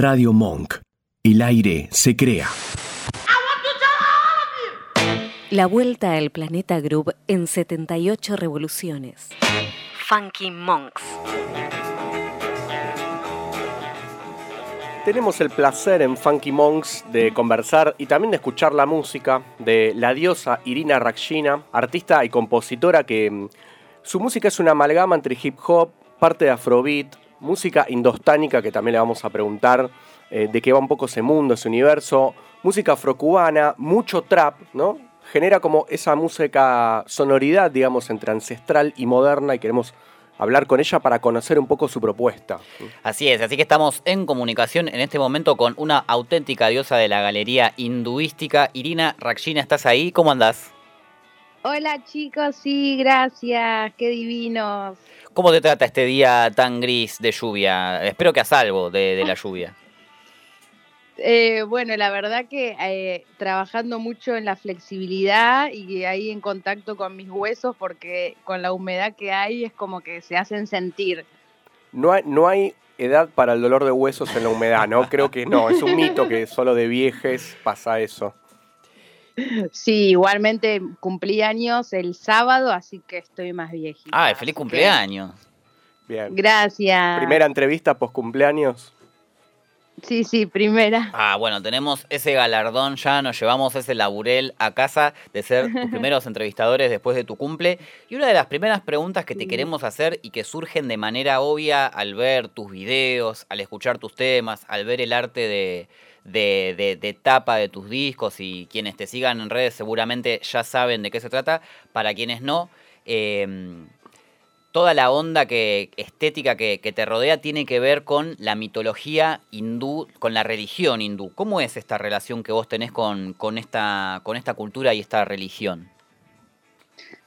Radio Monk. El aire se crea. La vuelta al planeta Groove en 78 revoluciones. Funky Monks. Tenemos el placer en Funky Monks de conversar y también de escuchar la música de la diosa Irina Rakshina, artista y compositora que mm, su música es una amalgama entre hip hop, parte de afrobeat, música indostánica que también le vamos a preguntar eh, de qué va un poco ese mundo, ese universo, música afrocubana, mucho trap, ¿no? Genera como esa música sonoridad, digamos, entre ancestral y moderna y queremos hablar con ella para conocer un poco su propuesta. Así es, así que estamos en comunicación en este momento con una auténtica diosa de la galería hinduística. Irina Rakshina, ¿estás ahí? ¿Cómo andás? Hola chicos, sí, gracias, qué divinos. ¿Cómo te trata este día tan gris de lluvia? Espero que a salvo de, la lluvia. Eh, bueno, la verdad que eh, trabajando mucho en la flexibilidad y ahí en contacto con mis huesos porque con la humedad que hay es como que se hacen sentir. No hay, no hay edad para el dolor de huesos en la humedad, ¿no? Creo que no, es un mito que solo de viejes pasa eso. Sí, igualmente cumplí años el sábado, así que estoy más viejita. Ah, feliz cumpleaños. Bien. Gracias. Primera entrevista post cumpleaños. Sí, sí, primera. Ah, bueno, tenemos ese galardón ya, nos llevamos ese laburel a casa de ser tus primeros entrevistadores después de tu cumple. Y una de las primeras preguntas que te queremos hacer y que surgen de manera obvia al ver tus videos, al escuchar tus temas, al ver el arte de, de, tapa de tus discos y quienes te sigan en redes seguramente ya saben de qué se trata. Para quienes no, em, toda la onda que, estética que, te rodea tiene que ver con la mitología hindú, con la religión hindú. ¿Cómo es esta relación que vos tenés con, con, esta, con esta cultura y esta religión?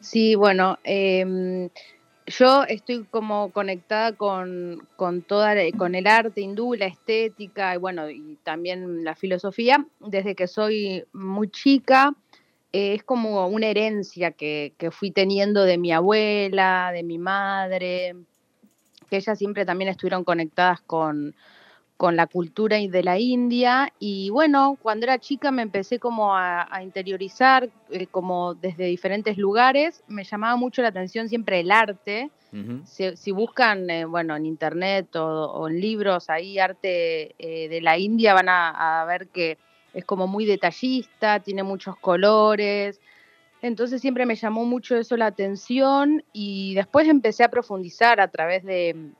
Sí, bueno, em, yo estoy como conectada con, con, con el arte hindú, la estética y bueno, y también la filosofía desde que soy muy chica. Eh, es como una herencia que, que, fui teniendo de mi abuela, de mi madre, que ellas siempre también estuvieron conectadas con, con la cultura de la India. Y bueno, cuando era chica me empecé como a, interiorizar eh, como desde diferentes lugares, me llamaba mucho la atención siempre el arte, si, buscan, eh, bueno, en internet o, en libros, ahí arte eh, de la India van a, a, ver que es como muy detallista, tiene muchos colores, entonces siempre me llamó mucho eso la atención y después empecé a profundizar a través de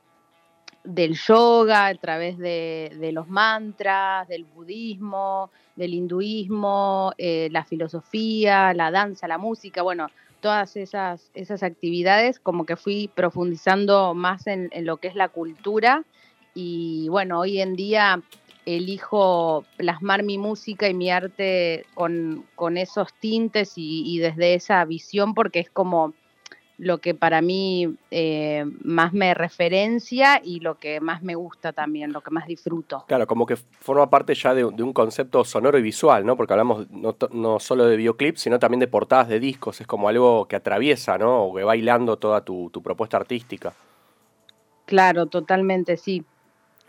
del yoga, a través de, los mantras, del budismo, del hinduismo, eh, la filosofía, la danza, la música, bueno, todas esas, esas actividades, como que fui profundizando más en, lo que es la cultura. Y bueno, hoy en día elijo plasmar mi música y mi arte con, esos tintes y desde esa visión porque es como lo que para mí eh, más me referencia y lo que más me gusta también, lo que más disfruto. Claro, como que forma parte ya de, un concepto sonoro y visual, ¿no? Porque hablamos no, solo de videoclips, sino también de portadas de discos. Es como algo que atraviesa, ¿no? O que va hilando toda tu, propuesta artística. Claro, totalmente, sí.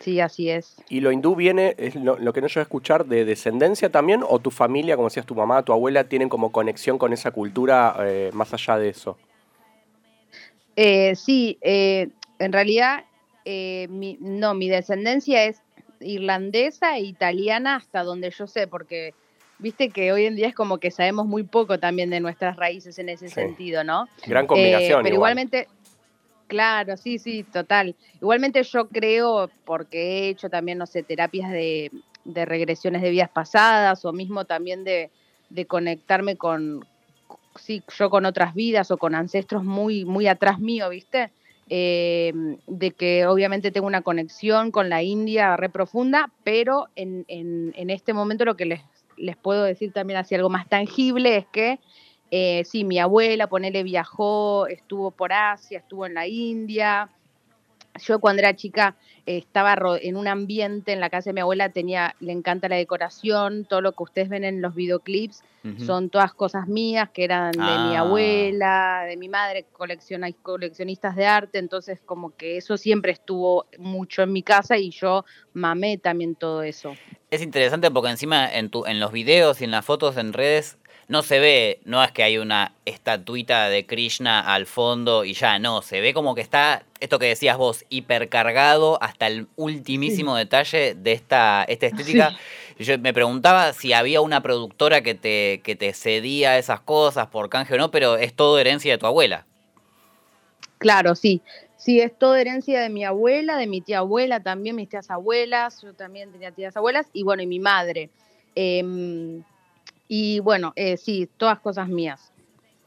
Sí, así es. ¿Y lo hindú viene, es lo, que no yo a escuchar, de descendencia también? ¿O tu familia, como decías, tu mamá, tu abuela, tienen como conexión con esa cultura eh, más allá de eso? Eh, sí, eh, en realidad, eh, no, mi descendencia es irlandesa e italiana hasta donde yo sé, porque viste que hoy en día es como que sabemos muy poco también de nuestras raíces en ese sentido, ¿no? Gran combinación. pero igualmente, claro, sí, sí, total. Igualmente yo creo, porque he hecho también, no sé, terapias de, regresiones de vidas pasadas o mismo también de conectarme con, sí, yo con otras vidas o con ancestros muy, muy atrás mío, ¿viste? Eh, de que obviamente tengo una conexión con la India re profunda, pero en, en, este momento lo que les, les, puedo decir también así algo más tangible es que eh, sí, mi abuela, ponele, viajó, estuvo por Asia, estuvo en la India, yo cuando era chica eh, estaba en un ambiente en la casa de mi abuela, tenía, le encanta la decoración, todo lo que ustedes ven en los videoclips son todas cosas mías que eran de mi Ah. abuela, de mi madre, colecciona- coleccionistas de arte, entonces como que eso siempre estuvo mucho en mi casa y yo mamé también todo eso. Es interesante porque encima en, tu, en los videos y en las fotos en redes no se ve, no es que hay una estatuita de Krishna al fondo y ya, no, se ve como que está, esto que decías vos, hipercargado hasta el ultimísimo detalle de esta, esta estética. Yo me preguntaba si había una productora que te, que te cedía esas cosas por canje o no, pero es todo herencia de tu abuela. Claro, sí. Sí, es todo herencia de mi abuela, de mi tía abuela también, mis tías abuelas, yo también tenía tías abuelas, y bueno, y mi madre. Em, y bueno, eh, sí, todas cosas mías.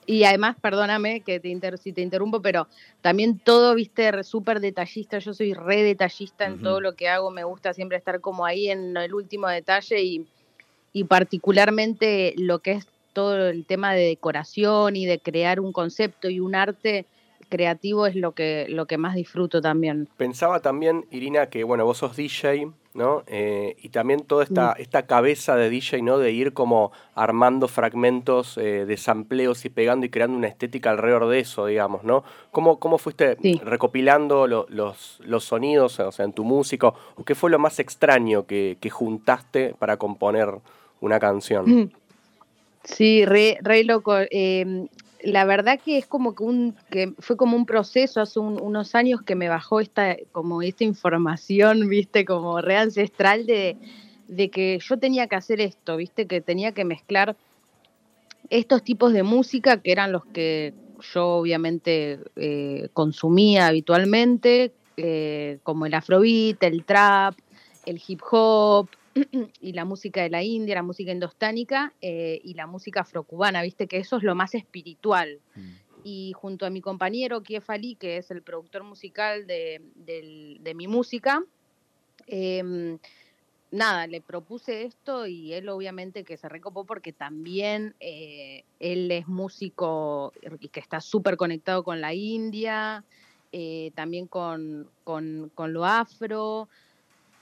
Y además, perdóname que te inter- si te interrumpo, pero también todo, viste, súper detallista. Yo soy re detallista en todo lo que hago. Me gusta siempre estar como ahí en el último detalle y, y particularmente lo que es todo el tema de decoración y de crear un concepto y un arte creativo es lo que, lo que más disfruto también. Pensaba también, Irina, que bueno, vos sos DJ, ¿no? Eh, y también toda esta, esta cabeza de DJ, ¿no? De ir como armando fragmentos eh, de sampleos y pegando y creando una estética alrededor de eso, digamos, ¿no? ¿Cómo, cómo fuiste Sí. recopilando lo- los, los sonidos, o sea, en tu música? ¿O qué fue lo más extraño que, que juntaste para componer una canción? Sí, re, re loco. Eh, la verdad que es como que un que fue como un proceso hace un- unos años que me bajó esta como esta información, viste, como re ancestral de, de que yo tenía que hacer esto, viste, que tenía que mezclar estos tipos de música que eran los que yo obviamente eh, consumía habitualmente, eh, como el afrobeat, el trap, el hip hop y la música de la India, la música indostánica eh, y la música afrocubana, viste que eso es lo más espiritual. Y junto a mi compañero Kief Ali, que es el productor musical de, mi música, em, nada, le propuse esto y él obviamente que se recopó porque también eh, él es músico y que está súper conectado con la India, eh, también con, con- con lo afro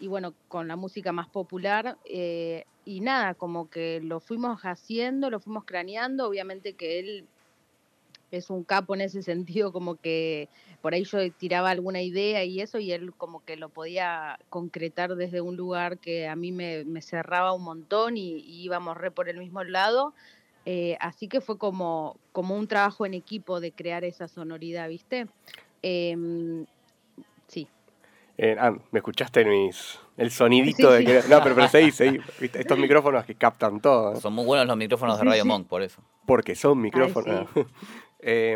y bueno, con la música más popular. eh, y nada, como que lo fuimos haciendo, lo fuimos craneando, obviamente que él es un capo en ese sentido, como que por ahí yo tiraba alguna idea y eso, y él como que lo podía concretar desde un lugar que a mí me, cerraba un montón y, y íbamos re por el mismo lado. Eh, así que fue como, como un trabajo en equipo de crear esa sonoridad, ¿viste? Em, sí. Eh, ah, ¿me escuchaste en mis, el sonidito Sí, de sí. que... No, pero, pero seguí, seguí. Estos micrófonos que captan todo. ¿eh? Son muy buenos los micrófonos de Radio sí. Monk, por eso. Porque son micrófonos. Eh,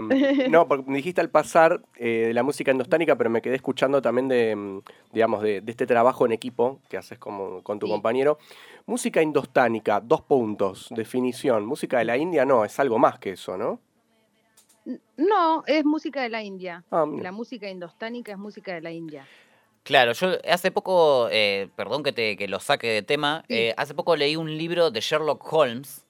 no, porque me dijiste al pasar eh, de la música endostánica, pero me quedé escuchando también de, mm, digamos, de, de este trabajo en equipo que haces como, con tu Sí. compañero. Música indostánica, dos puntos, definición. Música de la India no, es algo más que eso, ¿no? No, es música de la India. Ah. La música indostánica es música de la India. Claro, yo hace poco, eh, perdón que, te, que lo saque de tema, Sí. eh, hace poco leí un libro de Sherlock Holmes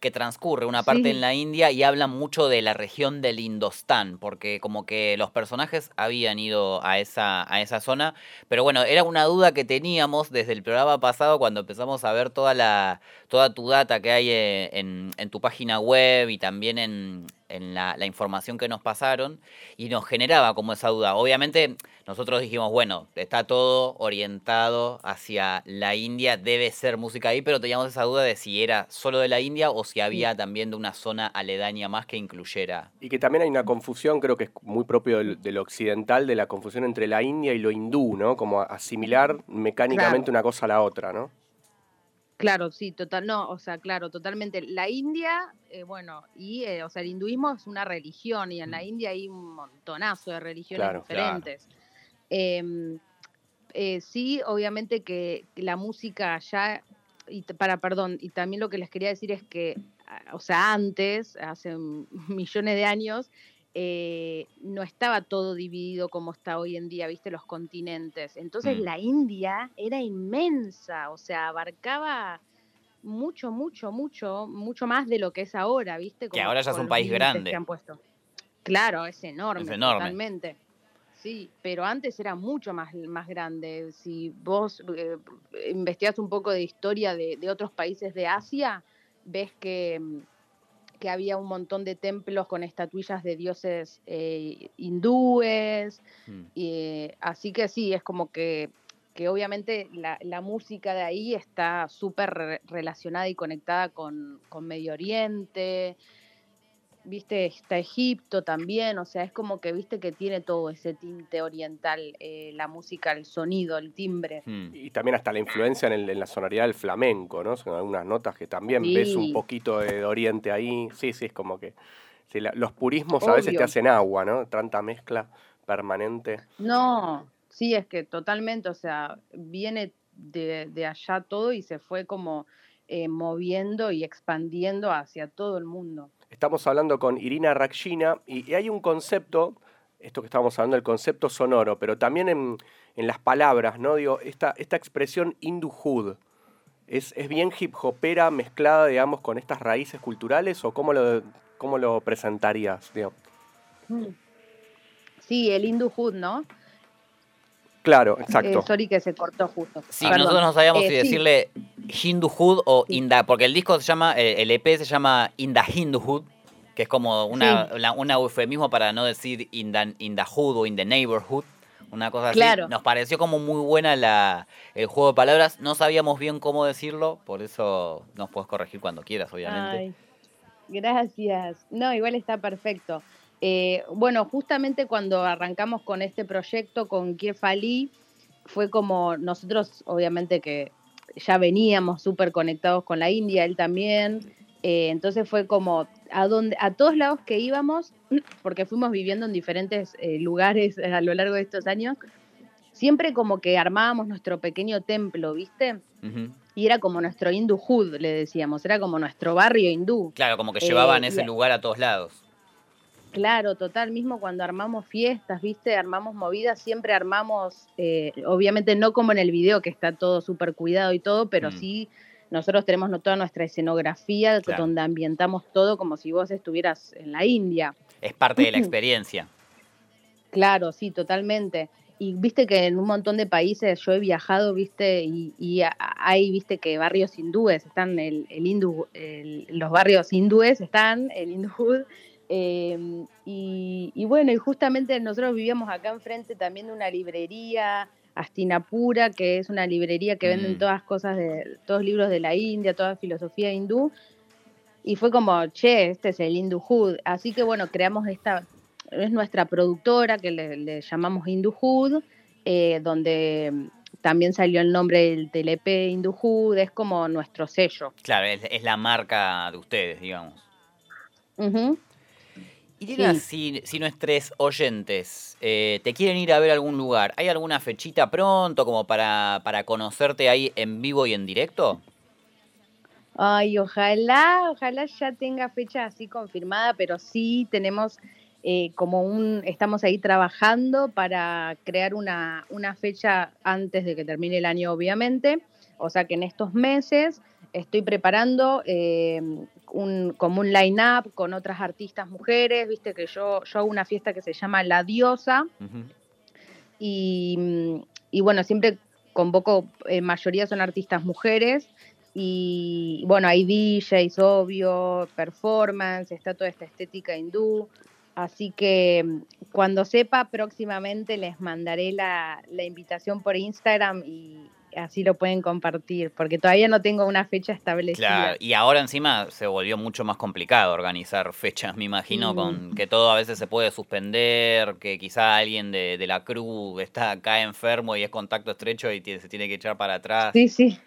que transcurre una parte Sí. en la India y habla mucho de la región del Indostán, porque como que los personajes habían ido a esa, a esa zona, pero bueno, era una duda que teníamos desde el programa pasado cuando empezamos a ver toda la toda tu data que hay eh, en, en tu página web y también en, en la, la información que nos pasaron y nos generaba como esa duda. Obviamente nosotros dijimos, bueno, está todo orientado hacia la India, debe ser música ahí, pero teníamos esa duda de si era solo de la India o si había también de una zona aledaña más que incluyera. Y que también hay una confusión, creo que es muy propio del, del occidental, de la confusión entre la India y lo hindú, ¿no? Como asimilar mecánicamente una cosa a la otra, ¿no? Claro, sí, total, no, o sea, claro, totalmente. La India, eh, bueno, y, eh, o sea, el hinduismo es una religión y en la India hay un montonazo de religiones Claro, claro. diferentes. Em, eh, sí, obviamente que la música allá, y para, perdón, y también lo que les quería decir es que, ah, o sea, antes, hace millones de años, eh, no estaba todo dividido como está hoy en día, viste, los continentes. Entonces Mm. la India era inmensa, o sea, abarcaba mucho, mucho, mucho, mucho más de lo que es ahora, viste. ahora ya es un país grande. Que han puesto. Claro, es enorme, Es enorme. totalmente. sí, pero antes era mucho más, más grande. Si vos eh, investigás un poco de historia de, de otros países de Asia, ves que, mm, que había un montón de templos con estatuillas de dioses eh, hindúes. Mm. y, eh, así que sí, es como que, que obviamente la, la música de ahí está súper re- relacionada y conectada con, con Medio Oriente. Viste, está Egipto también, o sea, es como que viste que tiene todo ese tinte oriental, eh, la música, el sonido, el timbre. Mm. Y también hasta la influencia en, el- en la sonoridad del flamenco, ¿no? Son algunas notas que también ves un Sí. poquito de, de Oriente ahí. Sí, sí, es como que sí, la- los purismos a veces te hacen agua, ¿no? Tanta mezcla permanente. No, sí, es que totalmente, o sea, viene de, de allá todo y se fue como eh, moviendo y expandiendo hacia todo el mundo. Estamos hablando con Irina Rakshina y, hay un concepto, esto que estábamos hablando, el concepto sonoro, pero también en, en las palabras, ¿no? Digo, esta, esta expresión hindu-hood, ¿es, ¿es bien hip hopera mezclada, digamos, con estas raíces culturales o cómo lo, cómo lo presentarías? Digo? Mm. Sí, el Hindu Hood, ¿no? Claro, exacto. Eh, sorry que se cortó justo. Sí, Perdón. nosotros no sabíamos Eh, si sí. decirle Hindu Hood o Sí. Inda, porque el disco se llama, eh, el EP se llama Inda Hindu Hood, que es como una, Sí. la- una eufemismo para no decir Inda, Inda Hood o In the Neighborhood, una cosa así. Claro. Nos pareció como muy buena la, el juego de palabras, no sabíamos bien cómo decirlo, por eso nos puedes corregir cuando quieras, obviamente. Ay, gracias. No, igual está perfecto. Eh, bueno, justamente cuando arrancamos con este proyecto con Kiefali, fue como nosotros, obviamente que ya veníamos súper conectados con la India, él también. eh, entonces fue como a donde, a todos lados que íbamos, porque fuimos viviendo en diferentes eh, lugares a lo largo de estos años, siempre como que armábamos nuestro pequeño templo, ¿viste? Y era como nuestro hindú hood, le decíamos, era como nuestro barrio hindú. Claro, como que llevaban ese lugar a todos lados. Claro, total, mismo cuando armamos fiestas, viste, armamos movidas, siempre armamos, eh, obviamente no como en el video que está todo súper cuidado y todo, pero Mm. sí nosotros tenemos toda nuestra escenografía Claro. donde ambientamos todo como si vos estuvieras en la India. Es parte de la experiencia. Claro, sí, totalmente. Y viste que en un montón de países yo he viajado, viste, y, y hay, viste, que barrios hindúes, están el, el hindú, el- los barrios hindúes están, el hindú, eh, y, y bueno, y justamente nosotros vivíamos acá enfrente también de una librería, Astinapura, que es una librería que Mm. venden todas cosas de, todos libros de la India, toda filosofía hindú, y fue como, che, este es el Hindu Hood. Así que bueno, creamos esta, es nuestra productora que le, le llamamos Hindu Hood, eh, donde mm, también salió el nombre del TLP Hindu Hood, es como nuestro sello. Claro, es, es la marca de ustedes, digamos. Ujú. Irina, Sí. si, si nuestros oyentes eh, te quieren ir a ver a algún lugar, ¿hay alguna fechita pronto como para, para conocerte ahí en vivo y en directo? Ay, ojalá, ojalá ya tenga fecha así confirmada, pero sí tenemos eh, como un, estamos ahí trabajando para crear una, una fecha antes de que termine el año, obviamente. O sea que en estos meses estoy preparando eh, un, como un line-up con otras artistas mujeres, viste que yo, yo hago una fiesta que se llama La Diosa, y, y bueno, siempre convoco, en mayoría son artistas mujeres, y bueno, hay DJs, obvio, performance, está toda esta estética hindú, así que cuando sepa próximamente les mandaré la, la invitación por Instagram y así lo pueden compartir, porque todavía no tengo una fecha establecida. Claro, y ahora encima se volvió mucho más complicado organizar fechas, me imagino, Mm. con que todo a veces se puede suspender, que quizá alguien de, de la crew está acá enfermo y es contacto estrecho y se tiene que echar para atrás. Sí, sí.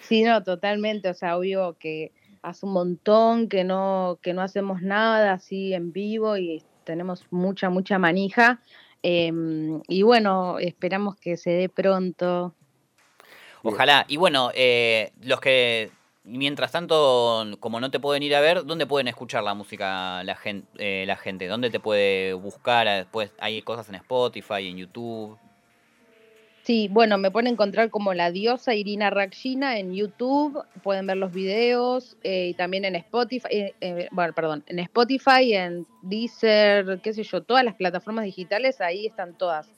Sí, no, totalmente. O sea, obvio que hace un montón que no, que no hacemos nada así en vivo y tenemos mucha, mucha manija. Em, y bueno, esperamos que se dé pronto. Ojalá. Y bueno, eh, los que mientras tanto, como no te pueden ir a ver, ¿dónde pueden escuchar la música la gente? la gente? ¿Dónde te puede buscar? Después hay cosas en Spotify, en YouTube. Sí, bueno, me pueden encontrar como la diosa Irina Rakshina en YouTube, pueden ver los videos eh, y también en Spotify, eh, eh, bueno, perdón, en Spotify, en Deezer, qué sé yo, todas las plataformas digitales, ahí están todas.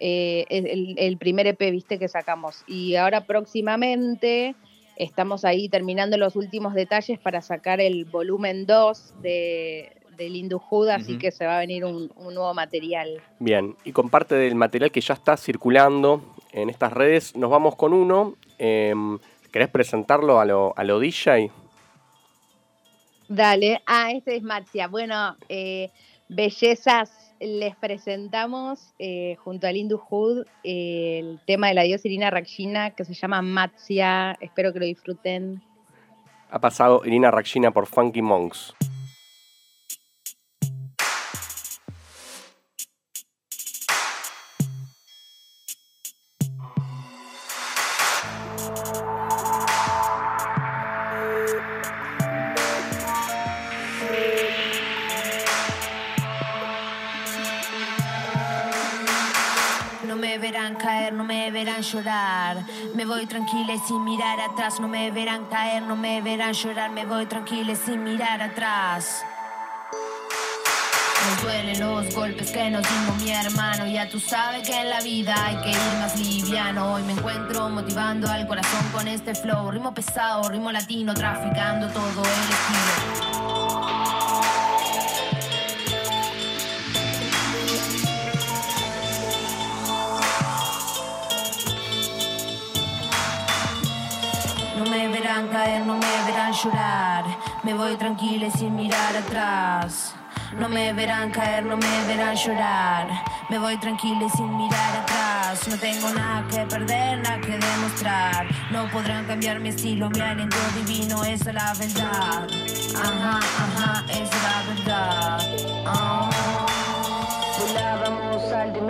El, el, primer EP, viste, que sacamos. Y ahora próximamente estamos ahí terminando los últimos detalles para sacar el volumen 2 de, del Indu así que se va a venir un, nuevo material. Bien, y con parte del material que ya está circulando en estas redes, nos vamos con uno. Em, ¿Querés presentarlo a lo, a lo DJ? Dale, ah, este es Matzia. Bueno, eh, bellezas, les presentamos eh, junto al Indu el tema de la diosa Irina Rakshina que se llama Matzia. Espero que lo disfruten. Ha pasado Irina Rakshina por Funky Monks. Me voy tranquila y sin mirar atrás. No me verán caer, no me verán llorar. Me voy tranquila y sin mirar atrás. Nos duelen los golpes que nos dimos mi hermano. Ya tú sabes que en la vida hay que ir más liviano. Hoy me encuentro motivando al corazón con este flow. Ritmo pesado, ritmo latino, traficando todo el estilo. Caer, no me verán llorar. Me voy tranquila y sin mirar atrás. No me verán caer, no me verán llorar. Me voy tranquila y sin mirar atrás. No tengo nada que perder, nada que demostrar. No podrán cambiar mi estilo, mi aliento divino, esa es la verdad. Ajá, ajá, esa es la verdad. Oh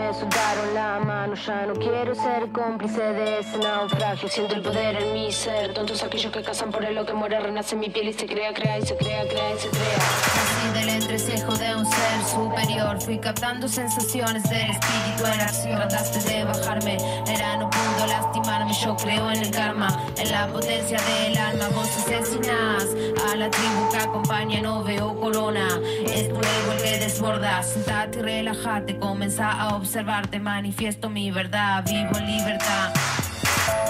me soltaron la mano. Ya no quiero ser cómplice de ese naufragio. Siento el poder en mi ser. Tontos aquellos que cazan por el lo que muere, renace mi piel y se crea, crea y se crea, crea y se crea. Así del entrecejo de un ser superior. Fui captando sensaciones del espíritu en acción. Trataste de bajarme, era no pudo lastimarme. Yo creo en el karma, en la potencia del alma. Vos asesinás a la tribu que acompaña, no veo corona. Es tu ego el que desborda. Sentate y relájate, comenzá a observarte, manifiesto mi verdad, vivo en libertad.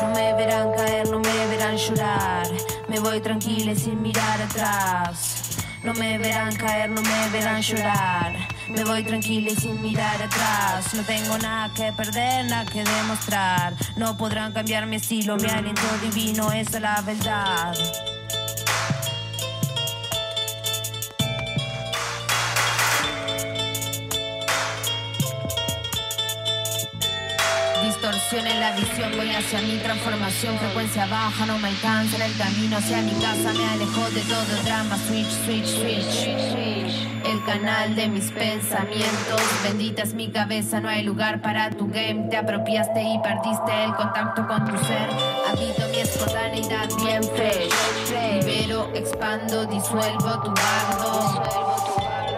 No me verán caer, no me verán llorar. Me voy tranquila sin mirar atrás. No me verán caer, no me verán llorar. Me voy tranquila y sin mirar atrás. No tengo nada que perder, nada que demostrar. No podrán cambiar mi estilo, mi aliento divino, esa es la verdad. En la visión, voy hacia mi transformación, frecuencia baja, no me alcanza en el camino. Hacia mi casa, me alejo de todo drama, switch, switch, switch, el canal de mis pensamientos, bendita es mi cabeza, no hay lugar para tu game, te apropiaste y perdiste el contacto con tu ser, habito mi espontaneidad bien fresh, libero, expando, disuelvo tu bardo,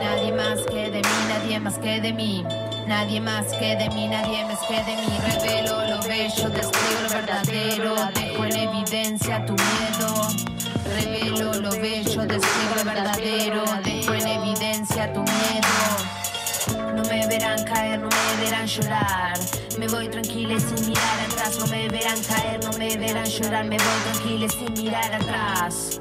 nadie más que de mí, nadie más que de mí. Nadie más que de mí, nadie más que de mí. Revelo lo bello, despliego lo verdadero. Dejo en evidencia tu miedo. Revelo lo bello, despliego lo verdadero. Dejo en evidencia tu miedo. No me verán caer, no me verán llorar. Me voy tranquila sin mirar atrás. No me verán caer, no me verán llorar. Me voy tranquila sin mirar atrás.